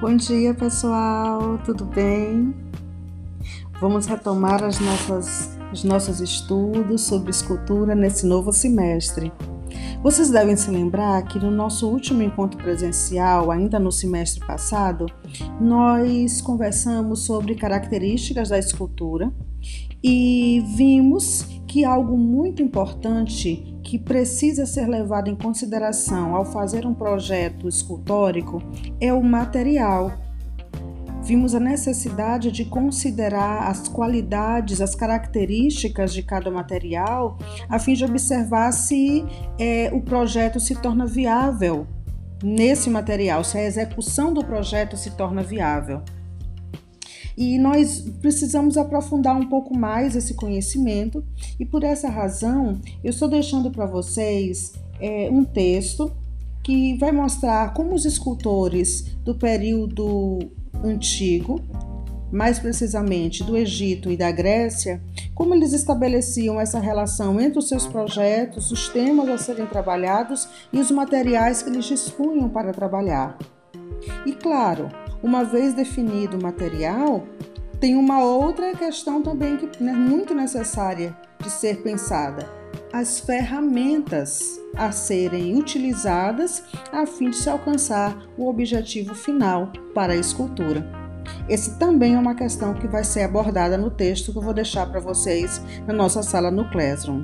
Bom dia, pessoal, tudo bem? Vamos retomar as nossas, os nossos estudos sobre escultura nesse novo semestre. Vocês devem se lembrar que no nosso último encontro presencial, ainda no semestre passado, nós conversamos sobre características da escultura e vimos que algo muito importante que precisa ser levado em consideração ao fazer um projeto escultórico é o material. Vimos a necessidade de considerar as qualidades, as características de cada material, a fim de observar se é, o projeto se torna viável nesse material, se a execução do projeto se torna viável. E nós precisamos aprofundar um pouco mais esse conhecimento, e por essa razão eu estou deixando para vocês é, um texto que vai mostrar como os escultores do período antigo, mais precisamente do Egito e da Grécia, como eles estabeleciam essa relação entre os seus projetos, os temas a serem trabalhados e os materiais que eles dispunham para trabalhar. E claro, uma vez definido o material, tem uma outra questão também que é muito necessária de ser pensada: as ferramentas a serem utilizadas a fim de se alcançar o objetivo final para a escultura. Esse também é uma questão que vai ser abordada no texto que eu vou deixar para vocês na nossa sala no Classroom.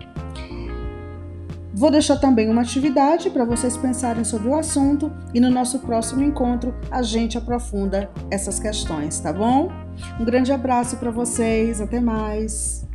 Vou deixar também uma atividade para vocês pensarem sobre o assunto e no nosso próximo encontro a gente aprofunda essas questões, tá bom? Um grande abraço para vocês, até mais!